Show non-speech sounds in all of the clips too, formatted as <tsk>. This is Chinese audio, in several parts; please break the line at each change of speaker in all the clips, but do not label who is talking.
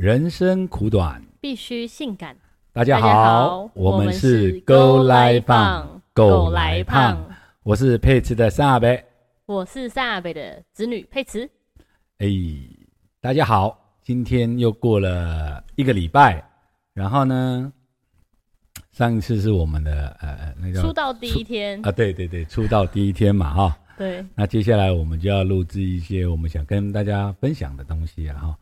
人生苦短，
必须性感。
大家好
好，
我们是
勾
勾来
来
胖
胖，
狗
狗来
来胖
胖，
我是佩慈的沙贝。
我是萨北的子女佩慈。
哎，大家好，今天又过了一个礼拜，然后呢，上一次是我们的呃那个
出道第一天，
啊，对对对，出道第一天嘛哈。
对，
那接下来我们就要录制一些我们想跟大家分享的东西啊哈。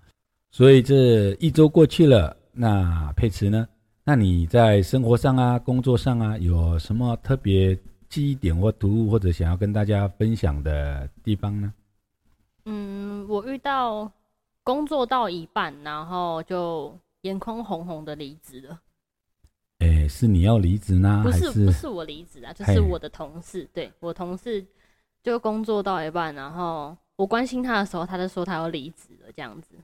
所以这一周过去了，那佩慈呢？那你在生活上啊、工作上啊，有什么特别记忆点或读物，或者想要跟大家分享的地方呢？
嗯，我遇到工作到一半，然后就眼眶红红的离职了。
诶，是你要离职呢，
不
还
是不是我离职啊，就是我的同事，对我同事就工作到一半，然后我关心他的时候，他就说他要离职了，这样子。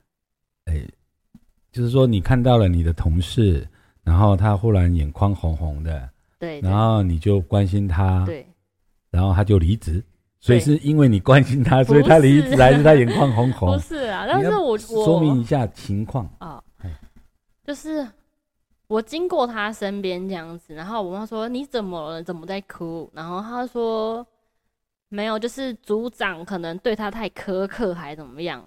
就是说你看到了你的同事，然后他忽然眼眶红红的，
对，对
然后你就关心他，
对，
然后他就离职。所以是因为你关心他，所以他离职，还是他眼眶红 <laughs> 红
不？是啊，但是我我
说明一下情况。
啊
嘿，
就是我经过他身边这样子，然后我妈说你怎么了？怎么在哭？然后他说没有，就是组长可能对他太苛刻，还怎么样？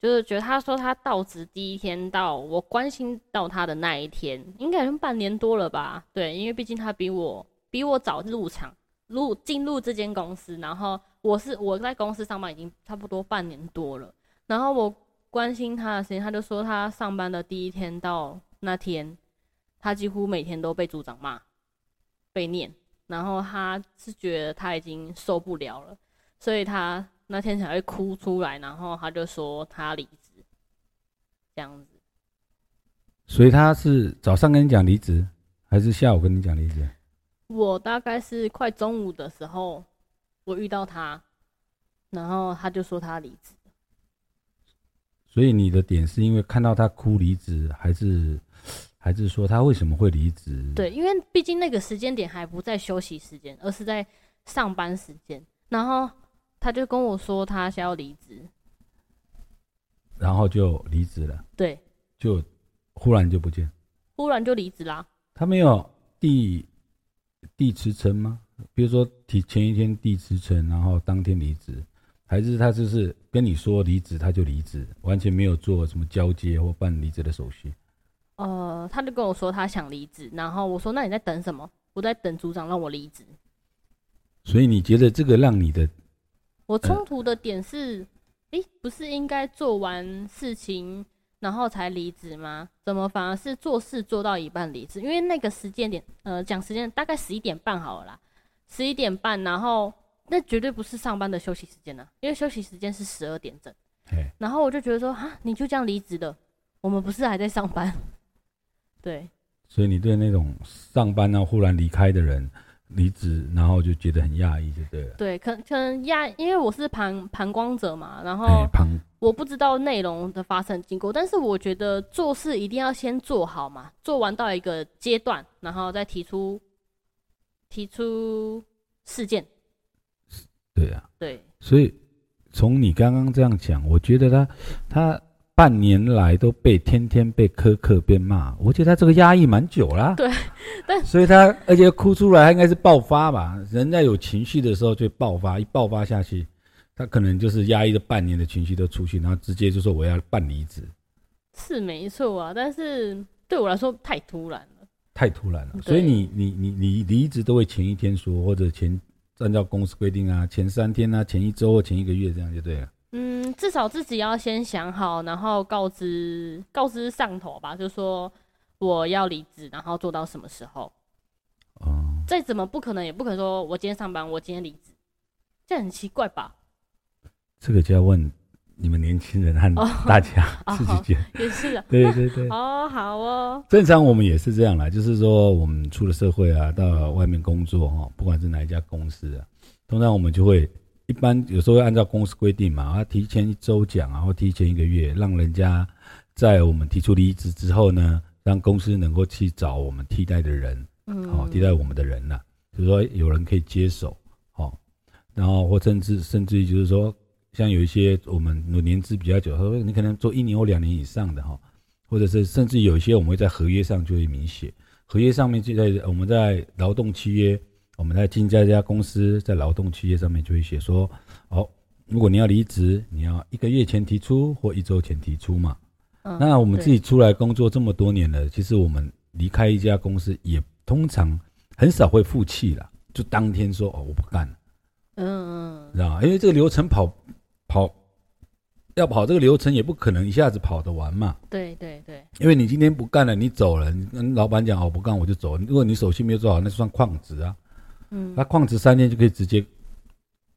就是觉得他说他到职第一天到我关心到他的那一天，应该已经半年多了吧？对，因为毕竟他比我比我早入场入进入这间公司，然后我是我在公司上班已经差不多半年多了，然后我关心他的时间，他就说他上班的第一天到那天，他几乎每天都被组长骂、被念，然后他是觉得他已经受不了了，所以他那天才会哭出来，然后他就说他离职，这样子。
所以他是早上跟你讲离职，还是下午跟你讲离职？
我大概是快中午的时候，我遇到他，然后他就说他离职。
所以你的点是因为看到他哭离职，还是还是说他为什么会离职？
对，因为毕竟那个时间点还不在休息时间，而是在上班时间。然后他就跟我说他想要离职，
然后就离职了，
对，
就忽然就不见。
忽然就离职啦。
他没有递递辞呈吗？比如说提前一天递辞呈，然后当天离职，还是他就是跟你说离职他就离职，完全没有做什么交接或办离职的手续？
呃，他就跟我说他想离职，然后我说那你在等什么？我在等组长让我离职。
所以你觉得这个让你的
我冲突的点是，诶、不是应该做完事情然后才离职吗？怎么反而是做事做到一半离职？因为那个时间点，呃，讲时间大概十一点半好了啦，十一点半，然后那绝对不是上班的休息时间呢、因为休息时间是十二点整。
哎，
然后我就觉得说，哈，你就这样离职的，我们不是还在上班？<laughs> 对，
所以你对那种上班呢忽然离开的人离职，然后就觉得很讶异，就对了。
对，可可能压，因为我是旁旁观者嘛，然后
哎，旁
我不知道内容的发生经过，但是我觉得做事一定要先做好嘛，做完到一个阶段，然后再提出提出事件。
对啊，
对，
所以从你刚刚这样讲，我觉得他他半年来都被天天被苛刻、被骂，我觉得他这个压抑蛮久啦。
对，但
所以他而且哭出来，他应该是爆发吧？人在有情绪的时候就爆发，一爆发下去，他可能就是压抑了半年的情绪都出去，然后直接就说我要办离职，
是没错啊，但是对我来说太突然了。
太突然了。所以你你你你离职都会前一天说，或者前按照公司规定啊，前三天啊，前一周或前一个月这样就对了。
嗯，至少自己要先想好，然后告知告知上头吧，就说我要离职，然后做到什么时候。
哦，
再怎么不可能，也不可能说我今天上班，我今天离职，这很奇怪吧？
这个就要问你们年轻人和
哦
大家
哦 <laughs>
自己觉得。
也是啊。<laughs>
对对对，
哦，好哦，
正常我们也是这样啦，就是说我们出了社会啊，到外面工作哈，不管是哪一家公司啊，通常我们就会一般有时候会按照公司规定嘛，啊，提前一周讲啊，或提前一个月，让人家在我们提出离职之后呢，让公司能够去找我们替代的人，
嗯，
哦，替代我们的人呐、就是说有人可以接手，哦，然后或甚至甚至于就是说，像有一些我们年资比较久，他说你可能做一年或两年以上的哈，或者是甚至有一些我们会在合约上就会明写，合约上面就在我们在劳动契约，我们在进这家公司在劳动契约上面就会写说，哦，如果你要离职，你要一个月前提出或一周前提出嘛。
嗯
那我们自己出来工作这么多年了，其实我们离开一家公司也通常很少会负气了，就当天说哦我不干了，
嗯嗯
知道吗？因为这个流程跑跑要跑这个流程也不可能一下子跑得完嘛。
对对对，
因为你今天不干了，你走了，你跟老板讲哦不干我就走。如果你手续没有做好，那算旷职啊。
嗯，
那旷职三天就可以直接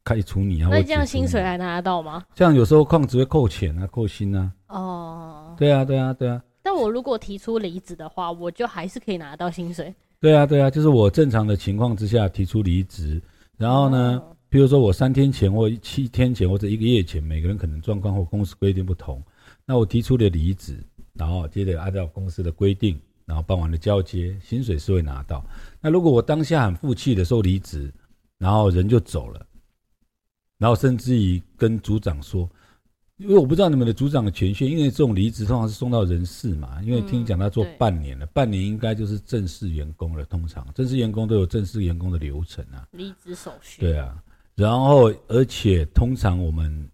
开除你啊。
那这样薪水还拿得到吗？
这样有时候旷职会扣钱啊，扣薪啊。
哦，
对啊，对啊，对啊，
但我如果提出离职的话，我就还是可以拿得到薪水。
对啊，对啊，就是我正常的情况之下提出离职，然后呢，
哦
比如说我三天前或七天前或者一个月前，每个人可能状况或公司规定不同，那我提出了离职，然后接着按照公司的规定，然后办完了交接，薪水是会拿到。那如果我当下很负气的时候离职，然后人就走了，然后甚至于跟组长说，因为我不知道你们的组长的权限，因为这种离职通常是送到人事嘛，因为听讲他做半年了，半年应该就是正式员工了，通常正式员工都有正式员工的流程啊。
离职手续。
对啊，然后而且通常我们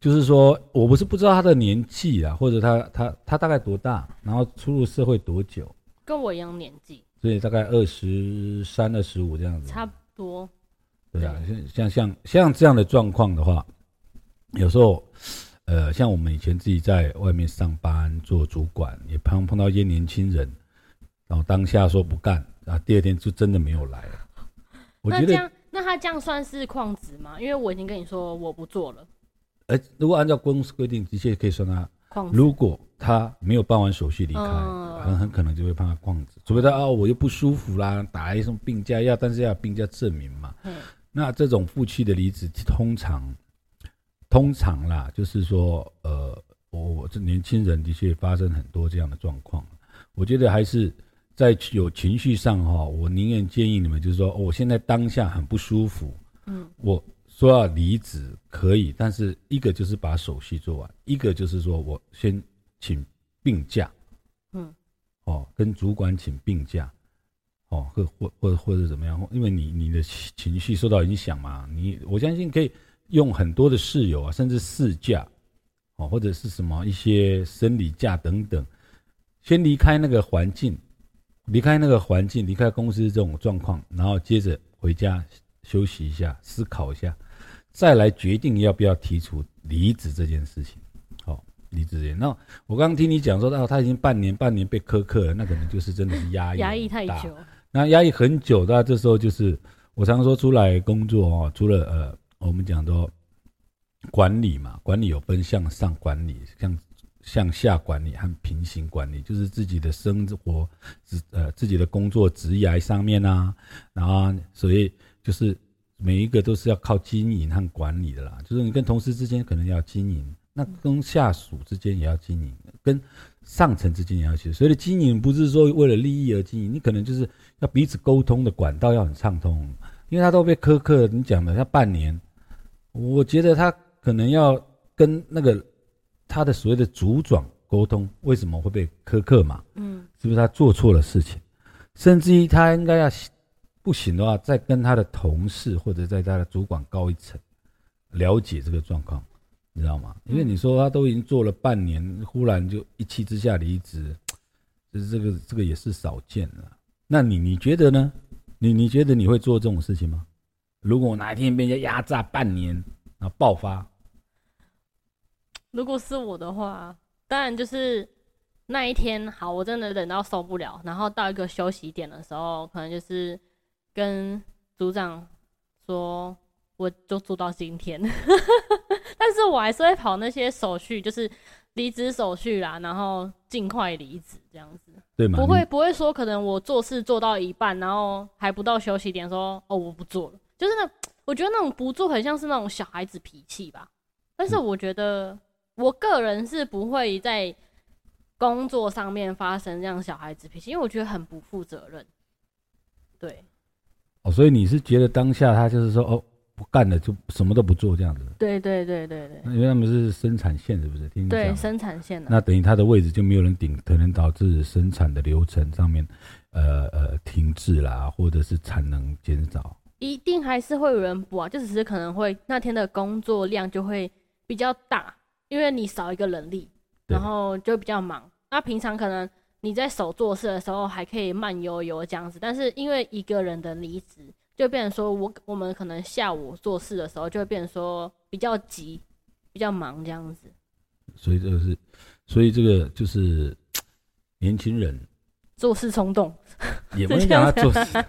就是说，我不是不知道他的年纪啊，或者他他他大概多大，然后出入社会多久，
跟我一样年纪，
所以大概二十三、二十五这样子。
差不多。
对啊，像像像像这样的状况的话，有时候呃，像我们以前自己在外面上班做主管，也碰碰到一些年轻人，然后当下说不干，然后第二天就真的没有来了。<laughs> 我觉得
那这样，那他这样算是旷职吗？因为我已经跟你说我不做了，
哎，如果按照公司规定，的确可以算他。如果他没有办完手续离开，
嗯。
很很可能就会判他旷职，除非他哦我又不舒服啦，打一什么病假要，但是要有病假证明嘛。
嗯。
那这种负气的离职，通常通常啦，就是说呃，我我这年轻人的确发生很多这样的状况，我觉得还是在有情绪上哈、我宁愿建议你们就是说，哦我现在当下很不舒服，
嗯。
我说要离职可以，但是一个就是把手续做完，一个就是说我先请病假，
嗯，
哦，跟主管请病假，哦，或或或或者怎么样，因为你你的情情绪受到影响嘛，你我相信可以用很多的事由啊，甚至事假，哦，或者是什么一些生理假等等，先离开那个环境，离开那个环境，离开公司这种状况，然后接着回家休息一下，思考一下，再来决定要不要提出离职这件事情。好、离职这件，那我刚刚听你讲说，哦，他已经半年半年被苛刻了，那可能就是真的是压抑
压抑太久。
那压抑很久，那这时候就是我常说出来工作哦，除了呃我们讲的管理嘛，管理有分向上管理、向向下管理和平行管理，就是自己的生活、职呃自己的工作职涯上面啊，然后所以就是每一个都是要靠经营和管理的啦，就是你跟同事之间可能要经营，那跟下属之间也要经营，跟上层之间也要去，所以经营不是说为了利益而经营，你可能就是要彼此沟通的管道要很畅通，因为他都被苛刻，你讲的他半年，我觉得他可能要跟那个他的所谓的组长沟通，为什么会被苛刻嘛？
嗯
是不是他做错了事情？甚至于他应该要不行的话，再跟他的同事或者在他的主管高一层了解这个状况，你知道吗？因为你说他都已经做了半年，忽然就一气之下离职，就是这个这个也是少见了。那你你觉得呢？你你觉得你会做这种事情吗？如果哪一天被人家压榨半年，然后爆发，
如果是我的话，当然就是那一天，好，我真的忍到受不了，然后到一个休息点的时候，可能就是跟组长说，我就做到今天，但是我还是会跑那些手续，就是离职手续啦，然后尽快离职这样子，
对吗？
不会不会说可能我做事做到一半，然后还不到休息点说，哦我不做了，就是那我觉得那种不做很像是那种小孩子脾气吧，但是我觉得。我个人是不会在工作上面发生这样小孩子脾气，因为我觉得很不负责任。对，
哦，所以你是觉得当下他就是说，哦，不干了，就什么都不做这样子。
对对对对对
因为他们是生产线，是不是？
对生产线的、
那等于他的位置就没有人顶，可能导致生产的流程上面，呃呃停滞啦，或者是产能减少。
一定还是会有人补啊，就只是可能会那天的工作量就会比较大，因为你少一个人力，然后就比较忙。那平常可能你在手做事的时候还可以慢悠悠这样子，但是因为一个人的离职，就变成说我我们可能下午做事的时候就会变成说比较急、比较忙这样子。
所以这个是，所以这个就是年轻人
做事冲动
也不能讲他做事，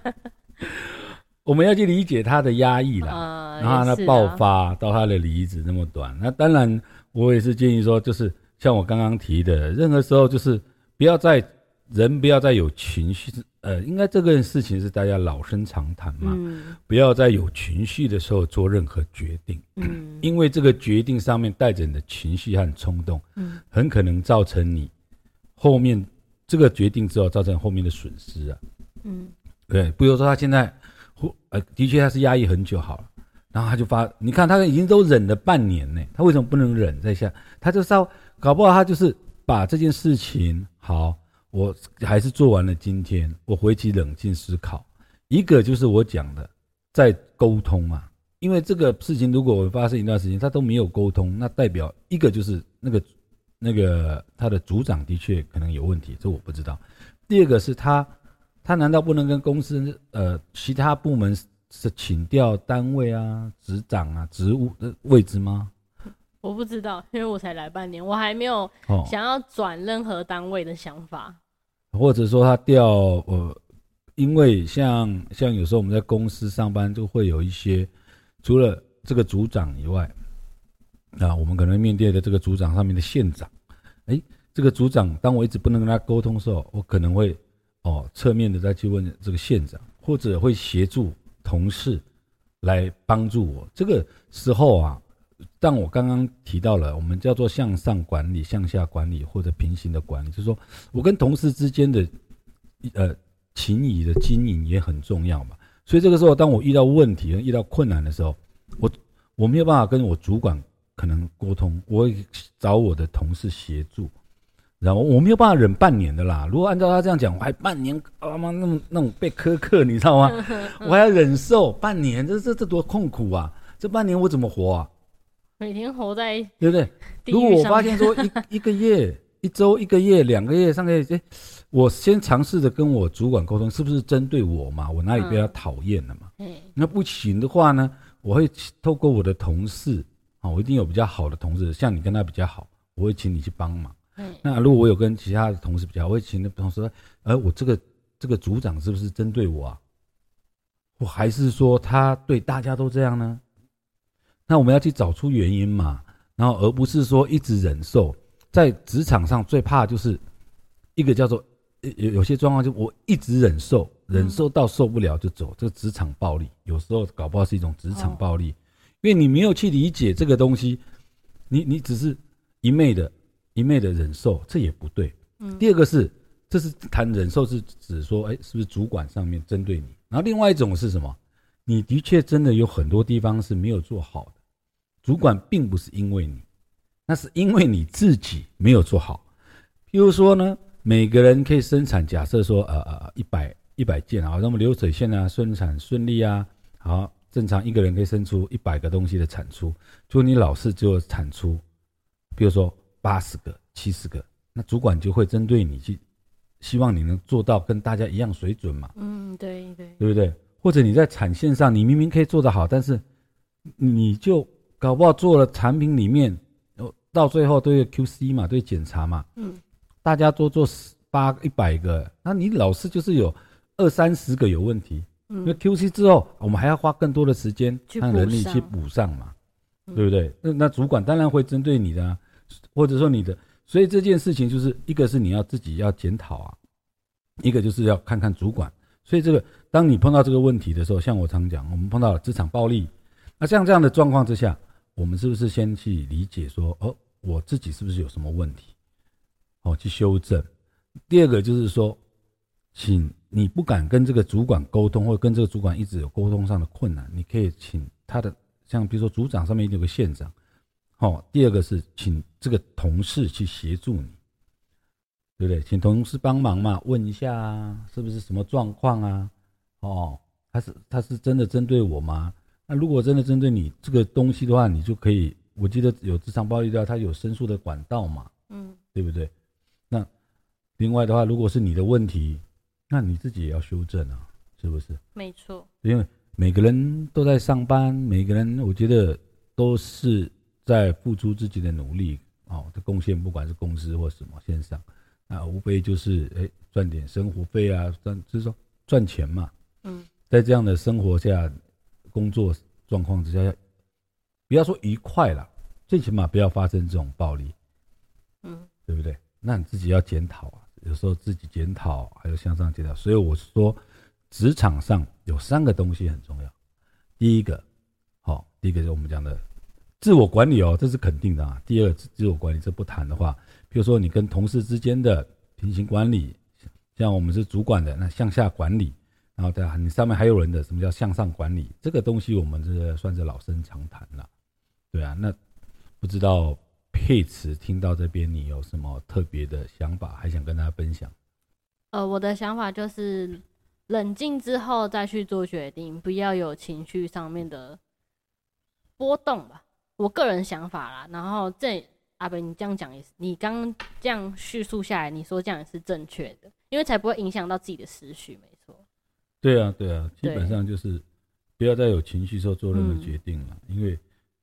我们要去理解他的压抑啦。
啊，
然后他爆发到他的离职那么短，那当然我也是建议说，就是像我刚刚提的，任何时候就是不要再人不要再有情绪，呃，应该这个事情是大家老生常谈嘛，
嗯
不要在有情绪的时候做任何决定，
嗯
因为这个决定上面带着你的情绪和冲动，
嗯
很可能造成你后面这个决定之后造成后面的损失啊。
嗯
对，比如说他现在，或呃，的确他是压抑很久好了，然后他就发，你看他已经都忍了半年呢，他为什么不能忍在下？他就稍搞不好他就是把这件事情好，我还是做完了今天，我回去冷静思考。一个就是我讲的，在沟通嘛，因为这个事情如果我发生一段时间，他都没有沟通，那代表一个就是那个那个他的组长的确可能有问题，这我不知道。第二个是他。他难道不能跟公司呃其他部门是请调单位啊、职长啊、职务的位置吗？
我不知道，因为我才来半年，我还没有
哦，
想要转任何单位的想法。
或者说他调呃，因为像像有时候我们在公司上班就会有一些，除了这个组长以外，啊，我们可能面对的这个组长上面的县长，哎，这个组长当我一直不能跟他沟通的时候，我可能会哦侧面的再去问这个县长，或者会协助同事来帮助我。这个时候啊，但我刚刚提到了，我们叫做向上管理、向下管理或者平行的管理，就是说我跟同事之间的呃情谊的经营也很重要嘛。所以这个时候，当我遇到问题、遇到困难的时候，我我没有办法跟我主管可能沟通，我会找我的同事协助。然后我没有办法忍半年的啦。如果按照他这样讲，我还半年啊妈那么那种被苛刻，你知道吗？我还要忍受半年，这这这多痛苦啊！这半年我怎么活啊？
每天活在
对不对？如果我发。现说一 <laughs> 一个月、一周、一个月、两个月、三个月，哎，我先尝试着跟我主管沟通，是不是针对我嘛？我哪里被他讨厌了嘛？
嗯
那不行的话呢，我会透过我的同事啊，我一定有比较好的同事，像你跟他比较好，我会请你去帮忙。
嗯
那如果我有跟其他的同事比较好，我会请那同事说，呃，我这个这个组长是不是针对我啊？我还是说他对大家都这样呢？那我们要去找出原因嘛，然后而不是说一直忍受。在职场上最怕就是一个叫做有有有些状况，就我一直忍受，忍受到受不了就走，这个职场暴力有时候搞不好是一种职场暴力，因为你没有去理解这个东西，你你只是一昧的一昧的忍受，这也不对。
嗯
第二个是，这是谈忍受是指说，哎，是不是主管上面针对你？然后另外一种是什么？你的确真的有很多地方是没有做好的，主管并不是因为你，那是因为你自己没有做好。譬如说呢，每个人可以生产，假设说，呃呃，一百一百件啊，那么流水线啊，生产顺利啊，好，正常一个人可以生出一百个东西的产出，就你老是只有产出，比如说八十个、七十个，那主管就会针对你去，希望你能做到跟大家一样水准嘛，
嗯，对对，
对不对？或者你在产线上，你明明可以做得好，但是你就搞不好做了产品里面，哦，到最后都有 QC 嘛，都有检查嘛，
嗯，
大家都做十八一百个，那你老是就是有二三十个有问题，因为
嗯
QC 之后，我们还要花更多的时间
去补
和人力去补上嘛，
嗯。
对不对？那那主管当然会针对你的、啊，或者说你的，所以这件事情就是一个是你要自己要检讨啊，一个就是要看看主管。所以这个，当你碰到这个问题的时候，像我常讲，我们碰到了职场暴力，那像这样的状况之下，我们是不是先去理解说，哦，我自己是不是有什么问题，哦，去修正。第二个就是说，请你不敢跟这个主管沟通，或者跟这个主管一直有沟通上的困难，你可以请他的像比如说组长上面有个县长，哦，第二个是请这个同事去协助你，对不对？请同事帮忙嘛，问一下啊，是不是什么状况啊？哦，他是他是真的针对我吗？那如果真的针对你这个东西的话，你就可以，我记得有职场暴力的话，它有申诉的管道嘛，
嗯，
对不对？那另外的话，如果是你的问题，那你自己也要修正啊，是不是？
没错，
因为每个人都在上班，每个人我觉得都是在付出自己的努力哦的贡献，不管是公司或什么线上，那无非就是哎赚点生活费啊，赚就是说赚钱嘛。
嗯，
在这样的生活下、工作状况之下，要不要说愉快了，最起码不要发生这种暴力，
嗯，
对不对？那你自己要检讨啊，有时候自己检讨，还有向上检讨。所以我说，职场上有三个东西很重要。第一个，好，第一个是我们讲的自我管理哦，这是肯定的啊。第二个，自我管理这不谈的话，比如说你跟同事之间的平行管理，像我们是主管的，那向下管理。然后，对啊你上面还有人的，什么叫向上管理？这个东西我们这算是老生常谈了，对啊。那不知道佩慈听到这边，你有什么特别的想法，还想跟大家分享？
呃，我的想法就是冷静之后再去做决定，不要有情绪上面的波动吧。我个人想法啦。然后这阿北，你这样讲也是，你刚刚这样叙述下来，你说这样也是正确的，因为才不会影响到自己的思绪，没。
对啊，对啊，基本上就是不要再有情绪时候做任何决定了，因为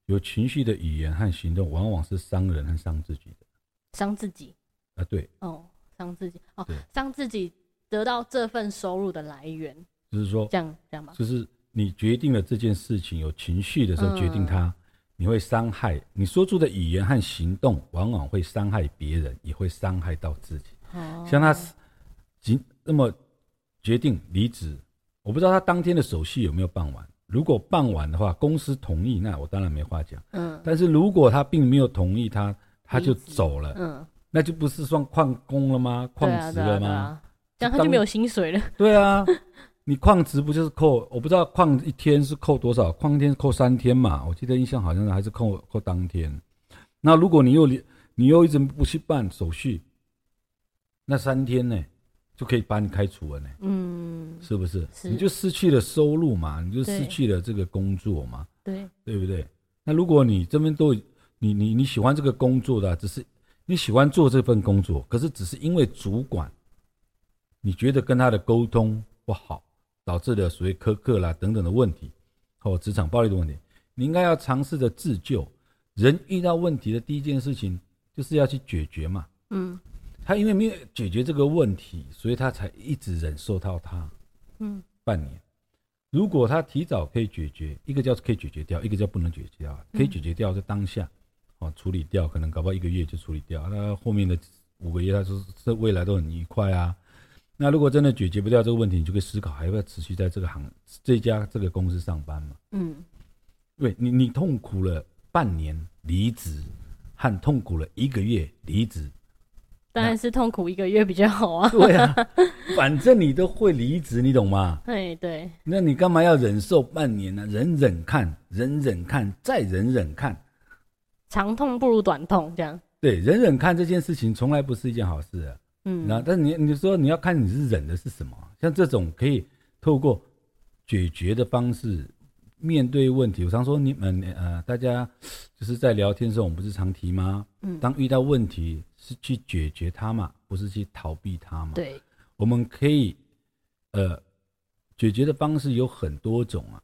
有情绪的语言和行动往往是伤人和伤自己的。
伤自己
啊？对。
哦，伤自己哦
对，
伤自己得到这份收入的来源，
就是说，
这样这样吧。
就是你决定了这件事情有情绪的时候决定它，你会伤害你说出的语言和行动，往往会伤害别人，也会伤害到自己。
哦，
像他，仅那么决定离职。我不知道他当天的手续有没有办完。如果办完的话，公司同意，那我当然没话讲。
嗯，
但是如果他并没有同意，他他就走了，
嗯，
那就不是算旷工了吗？旷职了吗？
这样他就没有薪水了。
对啊，你旷职不就是扣？我不知道旷一天是扣多少，旷一天是扣三天嘛？我记得印象好像还是扣扣当天。那如果你又你又一直不去办手续，那三天呢？就可以把你开除了呢，
嗯，
是不是？
是
你就失去了收入嘛，你就失去了这个工作嘛，
对，
对不对？那如果你这边都你你你喜欢这个工作的啊，只是你喜欢做这份工作，可是只是因为主管，你觉得跟他的沟通不好，导致了所谓苛刻啦等等的问题，或职场暴力的问题，你应该要尝试着自救。人遇到问题的第一件事情就是要去解决嘛。
嗯
他因为没有解决这个问题，所以他才一直忍受到他
嗯
半年。如果他提早可以解决，一个叫可以解决掉，一个叫不能解决掉。可以解决掉在当下，哦，处理掉，可能搞不好一个月就处理掉。那后面的五个月，他说这未来都很愉快啊。那如果真的解决不掉这个问题，你就可以思考还要不要持续在这个行这家这个公司上班嘛？
嗯，
对你，你痛苦了半年离职，和痛苦了一个月离职，
当然是痛苦一个月比较好啊。<laughs>
对啊，反正你都会离职，你懂吗？
对，对，
那你干嘛要忍受半年呢？忍忍看，忍忍看，再忍忍看。
长痛不如短痛，这样。
对，忍忍看这件事情从来不是一件好事啊。
嗯，
那但你你说你要看你是忍的是什么？像这种可以透过解决的方式面对问题。我常说你们呃，大家就是在聊天的时候，我们不是常提吗？
嗯
当遇到问题是去解决它嘛，不是去逃避它嘛。
对，
我们可以，呃，解决的方式有很多种啊。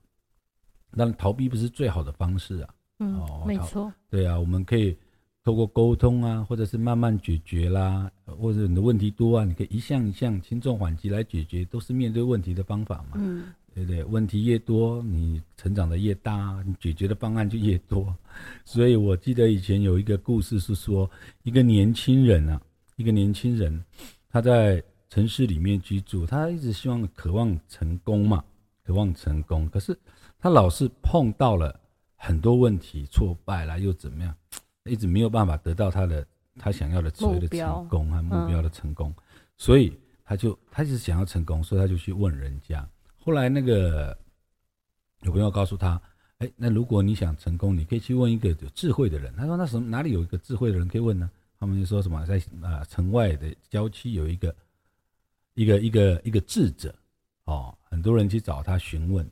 但，逃避不是最好的方式啊。
嗯
哦，
没错，
对啊，我们可以透过沟通啊，或者是慢慢解决啦，呃或者你的问题多啊，你可以一项一项轻重缓急来解决，都是面对问题的方法嘛。
嗯
对不对？问题越多，你成长的越大，你解决的方案就越多。<laughs> 所以我记得以前有一个故事是说，一个年轻人啊，一个年轻人，他在城市里面居住，他一直希望渴望成功嘛，渴望成功，可是他老是碰到了很多问题，挫败啦，又怎么样，一直没有办法得到他的他想要的所谓的成功和目标的成功，所以他就他一直想要成功，所以他就去问人家。后来那个有朋友告诉他，哎，那如果你想成功，你可以去问一个有智慧的人。他说：“那什么哪里有一个智慧的人可以问呢？”他们就说什么在啊城外的郊区有一个一个一个一个智者哦，很多人去找他询问，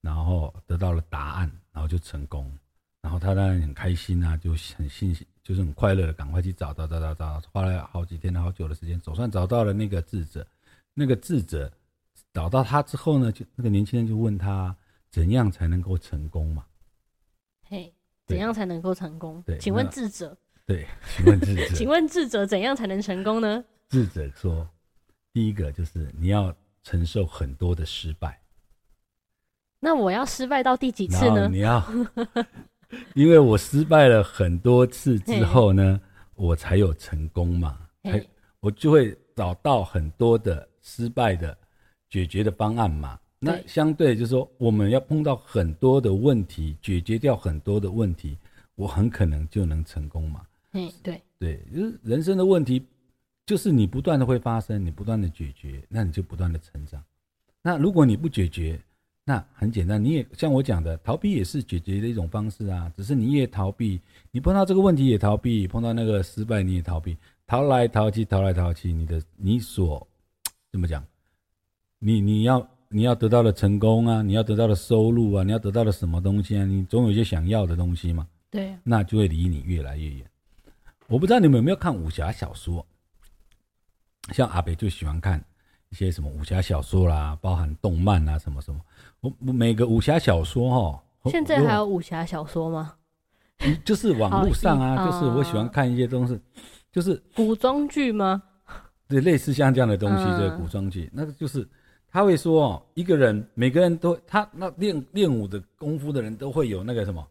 然后得到了答案，然后就成功。然后他当然很开心啊，就很信心，就是很快乐的，赶快去找找找找找，花了好几天、好久的时间，总算找到了那个智者。那个智者找到他之后呢，就那个年轻人就问他。怎样才能够成功嘛？
嘿，怎样才能够成功？
对，
请问智者？
对，请问智者？<laughs>
请问智者怎样才能成功呢？
智者说，第一个就是你要承受很多的失败。
那我要失败到第几次呢？
你要，<laughs> 因为我失败了很多次之后呢，我才有成功嘛。我就会找到很多的失败的解决的方案嘛。那相对就是说，我们要碰到很多的问题，解决掉很多的问题，我很可能就能成功嘛。
嗯，对
对，就是人生的问题，就是你不断的会发生，你不断的解决，那你就不断的成长。那如果你不解决，那很简单，你也像我讲的，逃避也是解决的一种方式啊。只是你也逃避，你碰到这个问题也逃避，碰到那个失败你也逃避，逃来逃去，逃来逃去，你的你所怎么讲？你你要。你要得到的成功啊，你要得到的收入啊，你要得到的什么东西啊？你总有一些想要的东西嘛。
对。
那就会离你越来越远。我不知道你们有没有看武侠小说，像阿北就喜欢看一些什么武侠小说啦，包含动漫啊什么什么。我每个武侠小说哈，
现在还有武侠小说吗？
就是网络上啊，就是我喜欢看一些东西，就是
古装剧吗？
对，类似像这样的东西，对，古装剧，那个就是。他会说哦，一个人每个人都他那练练武的功夫的人都会有那个什么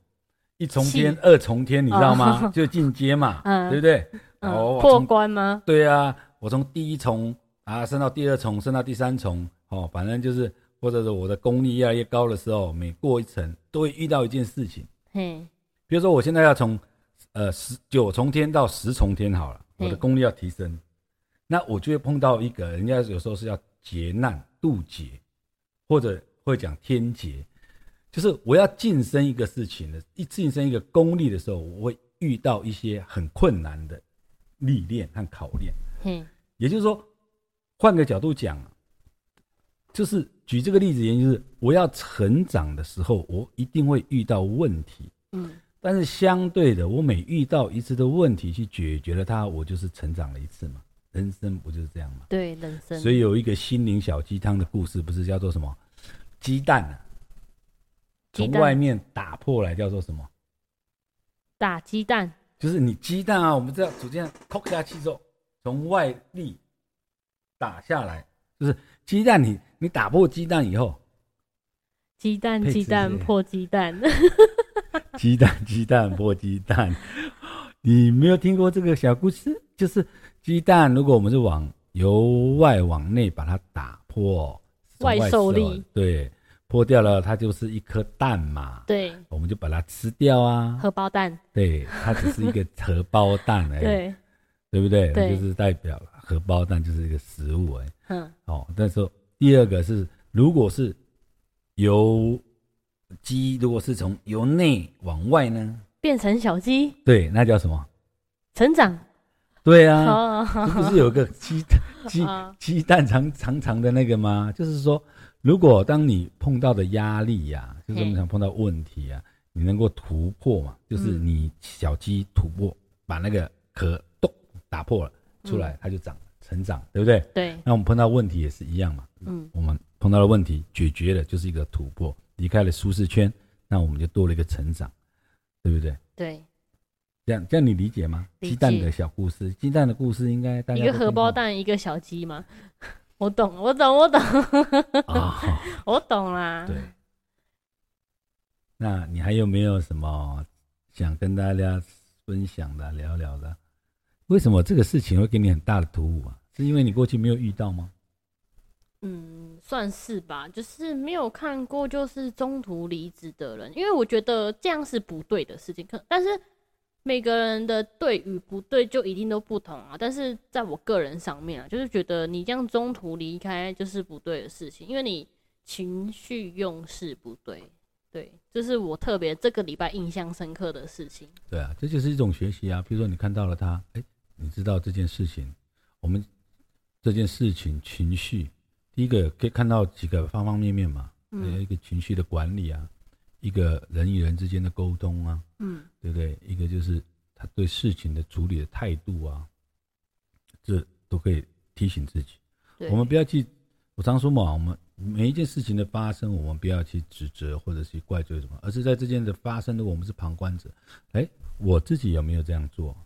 一重天、二重天，你知道吗？就进阶嘛，<laughs> 对不对？
哦，破关吗？
对啊，我从第一重啊升到第二重，升到第三重，哦，反正就是或者是我的功力越来越高的时候，每过一层都会遇到一件事情。嘿，比如说我现在要从呃十九重天到十重天好了，我的功力要提升，那我就会碰到一个人家有时候是要劫难。渡劫，或者会讲天劫，就是我要晋升一个事情的，一晋升一个功力的时候，我会遇到一些很困难的历练和考验。嗯，也就是说，换个角度讲，就是举这个例子，原因就是我要成长的时候，我一定会遇到问题。嗯，但是相对的，我每遇到一次的问题去解决了它，我就是成长了一次嘛。人生不就是这样吗？
对，人生。
所以有一个心灵小鸡汤的故事，不是叫做什么？鸡蛋啊，从外面打破来叫做什么？
打鸡蛋。
就是你鸡蛋啊，我们这样逐渐扣下去之后，从外力打下来，就是鸡蛋。你你打破鸡蛋以后，
鸡蛋鸡蛋破鸡蛋，<laughs> <laughs>
鸡蛋鸡蛋破鸡蛋。你没有听过这个小故事？就是。鸡蛋，如果我们是往由外往内把它打破，
外受力
对破掉了，它就是一颗蛋嘛。
对，
我们就把它吃掉啊。
荷包蛋。
对，它只是一个荷包蛋哎。对，对不对？对，就是代表荷包蛋就是一个食物哎。嗯。哦，但是第二个是，如果是由鸡，如果是从由内往外呢，
变成小鸡。
对，那叫什么？
成长。
对啊，不是有个鸡鸡 <laughs> 鸡蛋长长长的那个吗？就是说，如果当你碰到的压力呀，就是我们想碰到问题啊，你能够突破嘛？就是你小鸡突破，把那个壳咚打破了出来，它就长成长，对不对？
对。
那我们碰到问题也是一样嘛。嗯。我们碰到了问题，解决了就是一个突破，离开了舒适圈，那我们就多了一个成长，对不对？
对。
这样这样你理解吗？鸡蛋的小故事，鸡蛋的故事应该大
家一个荷包蛋，一个小鸡吗？<laughs> 我懂，我懂，我懂，<laughs> <laughs> 我懂啦。
对，那你还有没有什么想跟大家分享的、聊聊的？为什么这个事情会给你很大的突兀啊？是因为你过去没有遇到吗？
嗯，算是吧，就是没有看过，就是中途离职的人，因为我觉得这样是不对的事情。可但是。每个人的对与不对就一定都不同啊，但是在我个人上面啊，就是觉得你这样中途离开就是不对的事情，因为你情绪用事不对，对，这是我特别这个礼拜印象深刻的事情。
对啊，这就是一种学习啊。比如说你看到了他，哎，你知道这件事情，我们这件事情情绪，第一个可以看到几个方方面面嘛，
嗯
一个情绪的管理啊，一个人与人之间的沟通啊，
嗯
对不对？一个就是他对事情的处理的态度啊，这都可以提醒自己。我们不要去，我常说嘛，我们每一件事情的发生，我们不要去指责或者去怪罪什么，而是在这件的发生如果，我们是旁观者。哎，我自己有没有这样做？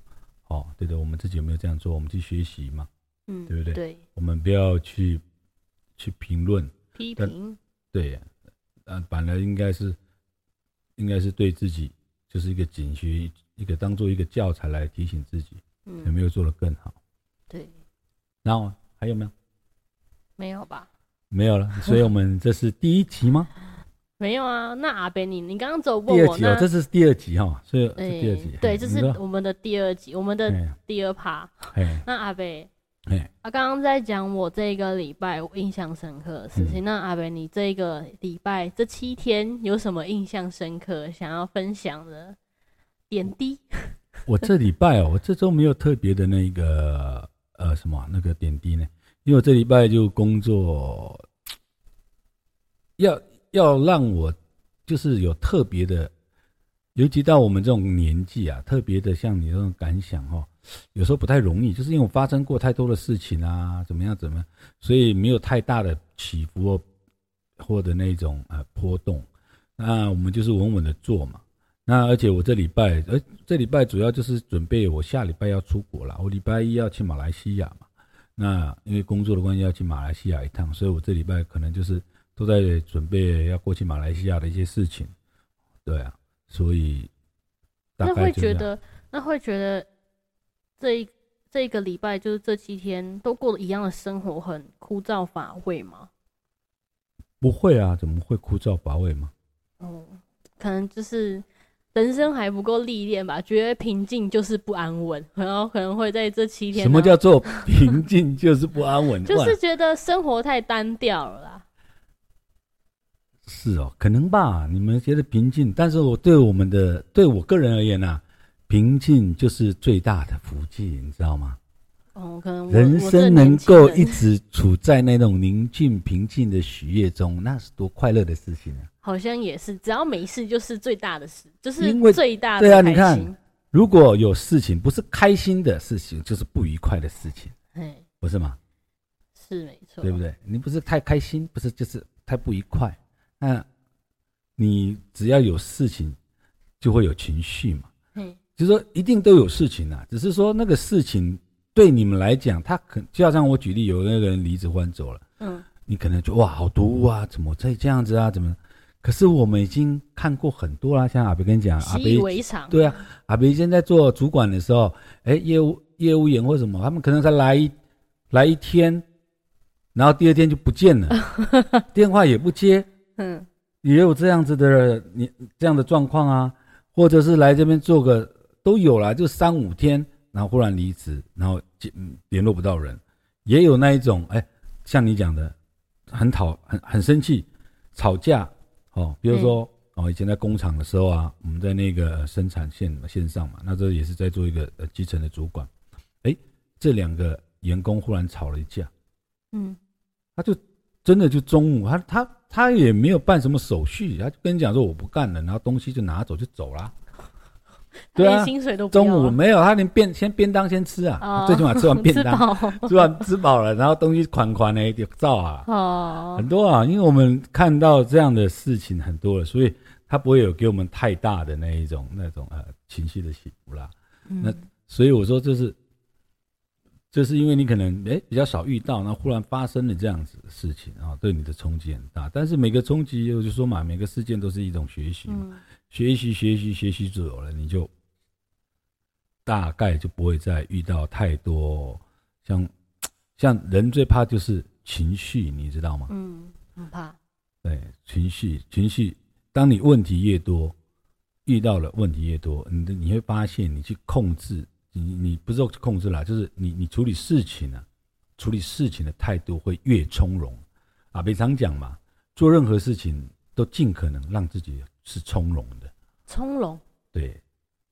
哦，对的，我们自己有没有这样做？我们去学习嘛，
嗯，
对不对
对，
我们不要去去评论，
批评，
对，呃，反而应该是应该是对自己就是一个警觉，一个当做一个教材来提醒自己有
嗯，
没有做得更好。
对，
然后还有没有？
没有吧？
没有了，所以我们 <laughs> 这是第一集吗？
没有啊。那阿北你你刚刚只有
第
问我那，，
二集哦这是第二集哈，所以是
哎
第二集。
对，
嘿
这是我们的第二集，我们的
哎
第二趴。
哎
那阿北，
哎，
啊，刚刚在讲我这个礼拜我印象深刻的事情。那阿北，你这个礼拜这七天有什么印象深刻想要分享的点滴？<laughs>
我这礼拜哦，我这周没有特别的那个呃什么那个点滴呢，因为我这礼拜就工作，要要让我就是有特别的，尤其到我们这种年纪啊，特别的像你这种感想哦，有时候不太容易，就是因为我发生过太多的事情啊，怎么样怎么样，所以没有太大的起伏或或者那种呃波动，那我们就是稳稳的做嘛。那而且我这礼拜，呃，这礼拜主要就是准备我下礼拜要出国了，我礼拜一要去马来西亚嘛。那因为工作的关系要去马来西亚一趟，所以我这礼拜可能就是都在准备要过去马来西亚的一些事情。对啊，所以大
那
概就这样
会觉得，那会觉得这一这一个礼拜就是这七天都过了一样的生活，很枯燥乏味吗？
不会啊，怎么会枯燥乏味吗？
哦，可能就是人生还不够历练吧，觉得平静就是不安稳，然后可能会在这七天，
什么叫做平静就是不安稳？<laughs>
就是觉得生活太单调了啦。
是哦，可能吧。你们觉得平静，但是我对我们的对我个人而言呐、平静就是最大的福气，你知道吗？
哦，可能
人生能够一直处在那种宁静平静的喜悦中，那是多快乐的事情啊！
好像也是，只要没事就是最大的事，就是最大的
对啊你看如果有事情不是开心的事情，就是不愉快的事情，
哎，
不是吗？
是没错，
对不？对？你不是太开心，不是就是太不愉快。那你只要有事情，就会有情绪嘛。
嘿，
就是说一定都有事情啊，只是说那个事情对你们来讲，他可就好像我举例，有那个人离职换走了，
嗯，
你可能就哇好毒啊，怎么在这样子啊？怎么？可是我们已经看过很多啦，像阿北跟你讲，阿北。对啊，阿北现在做主管的时候，哎，业务业务员或什么，他们可能才来一来一天，然后第二天就不见了，<laughs> 电话也不接，
嗯，
也有这样子的你这样的状况啊，或者是来这边做个都有啦，就三五天，然后忽然离职，然后见嗯联络不到人，也有那一种哎，像你讲的，很讨很很生气，吵架哦，比如说、哦以前在工厂的时候啊，我们在那个生产线线上嘛，那这也是在做一个呃基层的主管，哎，这两个员工忽然吵了一架，
嗯，
他就真的就中午，他他他也没有办什么手续，他就跟你讲说我不干了，然后东西就拿走就走了。<laughs> 对啊，
薪水都
中午没有，他连便先便当先吃啊，
哦。
最起码吃完便当，<laughs> <laughs> 吃完吃饱了，然后东西款款的就照啊，
哦。
很，多啊，因为我们看到这样的事情很多了，所以他不会有给我们太大的那一种那种呃情绪的起伏啦。那
嗯
所以我说这是，这是因为你可能哎比较少遇到，然后忽然发生了这样子的事情啊，对你的冲击很大。但是每个冲击，我就说嘛，每个事件都是一种学习嘛，
嗯
学习学习学习久了，你就大概就不会再遇到太多像 <tsk> 像人最怕就是情绪，你知道吗？
嗯，很怕，
对，情绪情绪，当你问题越多，遇到了问题越多，你的你会发现，你去控制，你你不是说控制啦，就是你你处理事情啊，处理事情的态度会越从容啊。北常讲嘛，做任何事情都尽可能让自己是从容的，
从容。
对，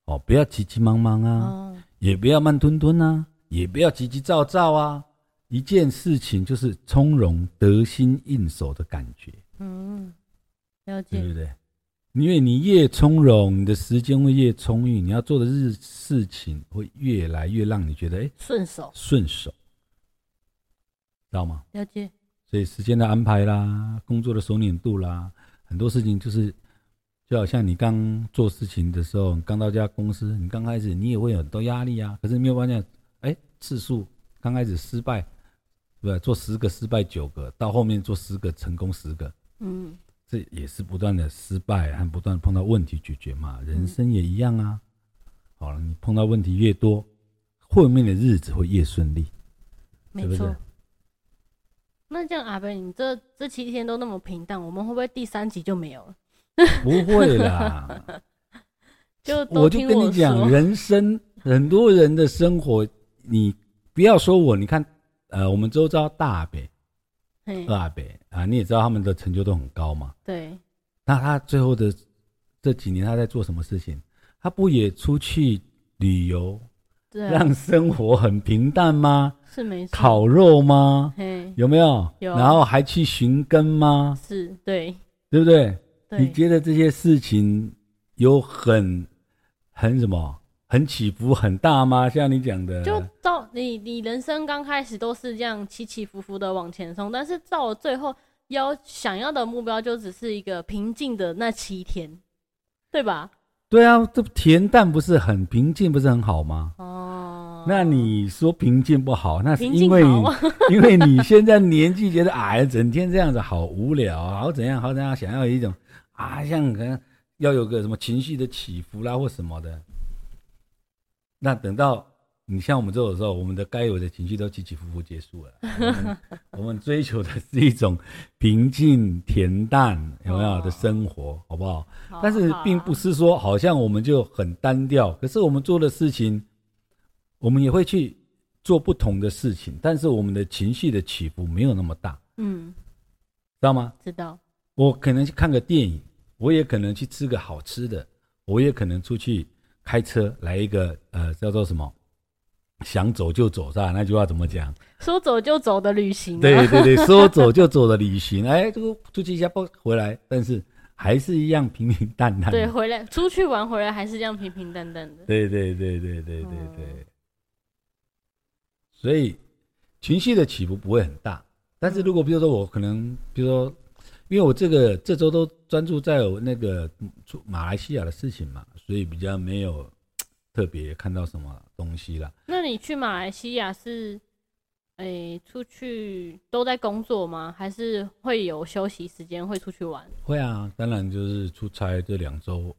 哦，不要急急忙忙啊，
哦，
也不要慢吞吞啊，也不要急急躁躁啊，一件事情就是从容、得心应手的感觉，
嗯，了解，
对不对？因为你越从容，你的时间会越充裕，你要做的日事情会越来越让你觉得哎
顺手，
顺手，知道吗？
了解，
所以时间的安排啦，工作的熟稔度啦，很多事情就是，就好像你刚做事情的时候，你刚到这家公司，你刚开始你也会有很多压力啊。可是你没有发现，哎，次数刚开始失败，对吧？做十个失败九个，到后面做十个成功十个，
嗯，
这也是不断的失败和不断碰到问题解决嘛。人生也一样啊。好了，你碰到问题越多，后面的日子会越顺利。
没错
是不是。
那这样阿贝，你这这七天都那么平淡，我们会不会第三集就没有了？<laughs>
不会啦。<laughs>
就都
我就跟你讲，人生很多人的生活，你不要说我，你看，呃，我们周遭大北、
嘿
二北啊，你也知道他们的成就都很高嘛。
对，
那他最后的这几年他在做什么事情？他不也出去旅游，让生活很平淡吗？
是没错，
烤肉吗？
嘿，
有没有？
有
然后还去寻根吗？
是对
对不对？你，觉得这些事情有很很什么很起伏很大吗？像你讲的，
就到你你人生刚开始都是这样起起伏伏的往前冲，但是到了最后要想要的目标就只是一个平静的那七天，对吧？
对啊，这恬淡不是很平静，不是很好吗？
哦，
那你说平静不好，那是因为 <laughs> 因为你现在年纪觉得矮，整天这样子好无聊啊，好怎样好怎样，想要一种啊，像可能要有个什么情绪的起伏啦或什么的。那等到你像我们这种时候，我们的该有的情绪都起起伏伏结束了。我 <laughs> 们我们追求的是一种平静恬淡，有没有
哦
的生活，好不好？
好
但是并不是说好像我们就很单调，可是我们做的事情，我们也会去做不同的事情，但是我们的情绪的起伏没有那么大，
嗯，
知道吗？
知道，
我可能去看个电影，我也可能去吃个好吃的，我也可能出去开车来一个呃叫做什么，想走就走，是吧？那句话怎么讲？
说走就走的旅行、啊，
对对对，说走就走的旅行，哎，这个出去一下不回来，但是还是一样平平淡淡。
对，回来出去玩回来还是这样平平淡淡的，
对对对对对对
嗯
对，所以情绪的起伏不会很大。但是如果比如说我可能，比如说，因为我这个这周都专注在我那个马来西亚的事情嘛，所以比较没有特别看到什么东西啦。
那你去马来西亚是，诶、出去都在工作吗？还是会有休息时间会出去玩？
会啊，当然就是出差这两周，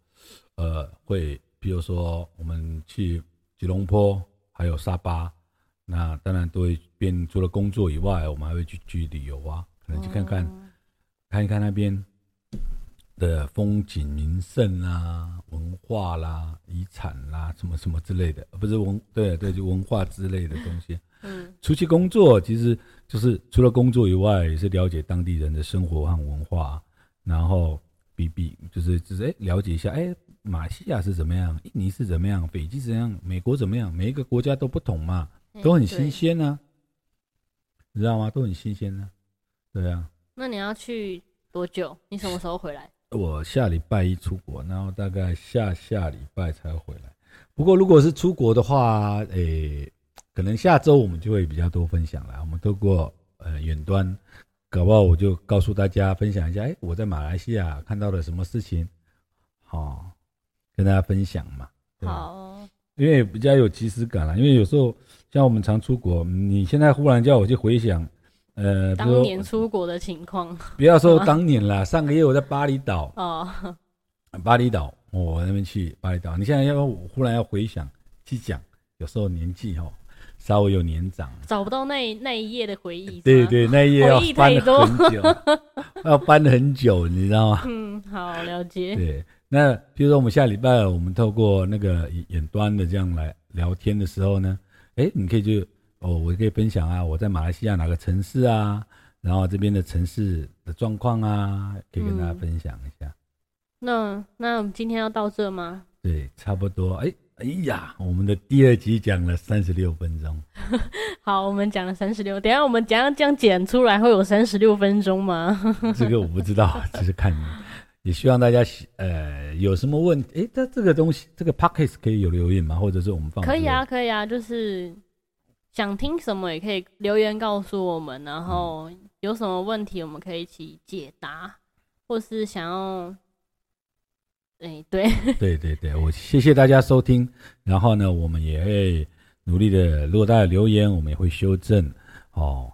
呃，会比如说我们去吉隆坡还有沙巴，那当然都会变除了工作以外，我们还会去去旅游啊，可能去看看、
哦
看一看那边的风景名胜啊、文化啦、遗产啦，什么什么之类的，呃不是文对对，就文化之类的东西。
嗯，
出去工作，其实就是除了工作以外，也是了解当地人的生活和文化，然后比比就是就是哎了解一下，哎，马来西亚是怎么样，印尼是怎么样，斐济怎么样，美国怎么样，每一个国家都不同嘛，都很新鲜啊，你知道吗？都很新鲜啊，对啊。
那你要去多久？你什么时候回来？<laughs>
我下礼拜一出国，然后大概下下礼拜才回来。不过如果是出国的话，诶、可能下周我们就会比较多分享了。我们透过呃远端，搞不好我就告诉大家分享一下，哎、我在马来西亚看到了什么事情，好、跟大家分享嘛。
好哦，
因为比较有即时感啦。因为有时候像我们常出国，你现在忽然叫我去回想，呃，
当年出国的情况
不要说当年啦，<laughs> 上个月我在巴厘岛，
哦，
巴厘岛，哦我那边去巴厘岛。你现在要忽然要回想去讲，有时候年纪哦稍微有年长，
找不到那那一页的回忆。
对对，那一页要翻很久，<laughs> 要翻很久，你知道吗？
嗯，好了解。
对，那比如说我们下礼拜我们透过那个远端的这样来聊天的时候呢，哎，你可以就哦，我可以分享啊，我在马来西亚哪个城市啊，然后这边的城市的状况啊，可以跟大家分享一下。
那那我们今天要到这吗？
对，差不多。哎哎呀，我们的第二集讲了三十六分钟。<laughs>
好，我们讲了三十六，等下我们怎样这样剪出来会有三十六分钟吗？<laughs>
这个我不知道，只是看。也希望大家呃有什么问题，哎，这这个东西，这个 p o c k e t 可以有留言吗？或者是我们放？
可以啊，可以啊，就是想听什么也可以留言告诉我们，然后有什么问题我们可以一起解答，或是想要，哎，对，<laughs>
对对对，我谢谢大家收听，然后呢，我们也会努力的，如果大家留言，我们也会修正，哦。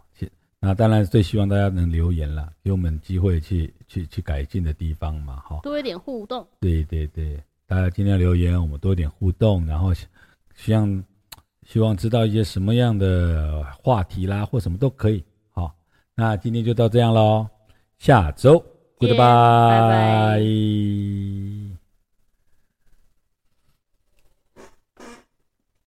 那当然最希望大家能留言了，给我们机会去去去改进的地方嘛，哈。
多一点互动。
对对对，大家尽量留言，我们多一点互动，然后希望希望知道一些什么样的话题啦，或什么都可以。好，那今天就到这样喽，下周，Goodbye。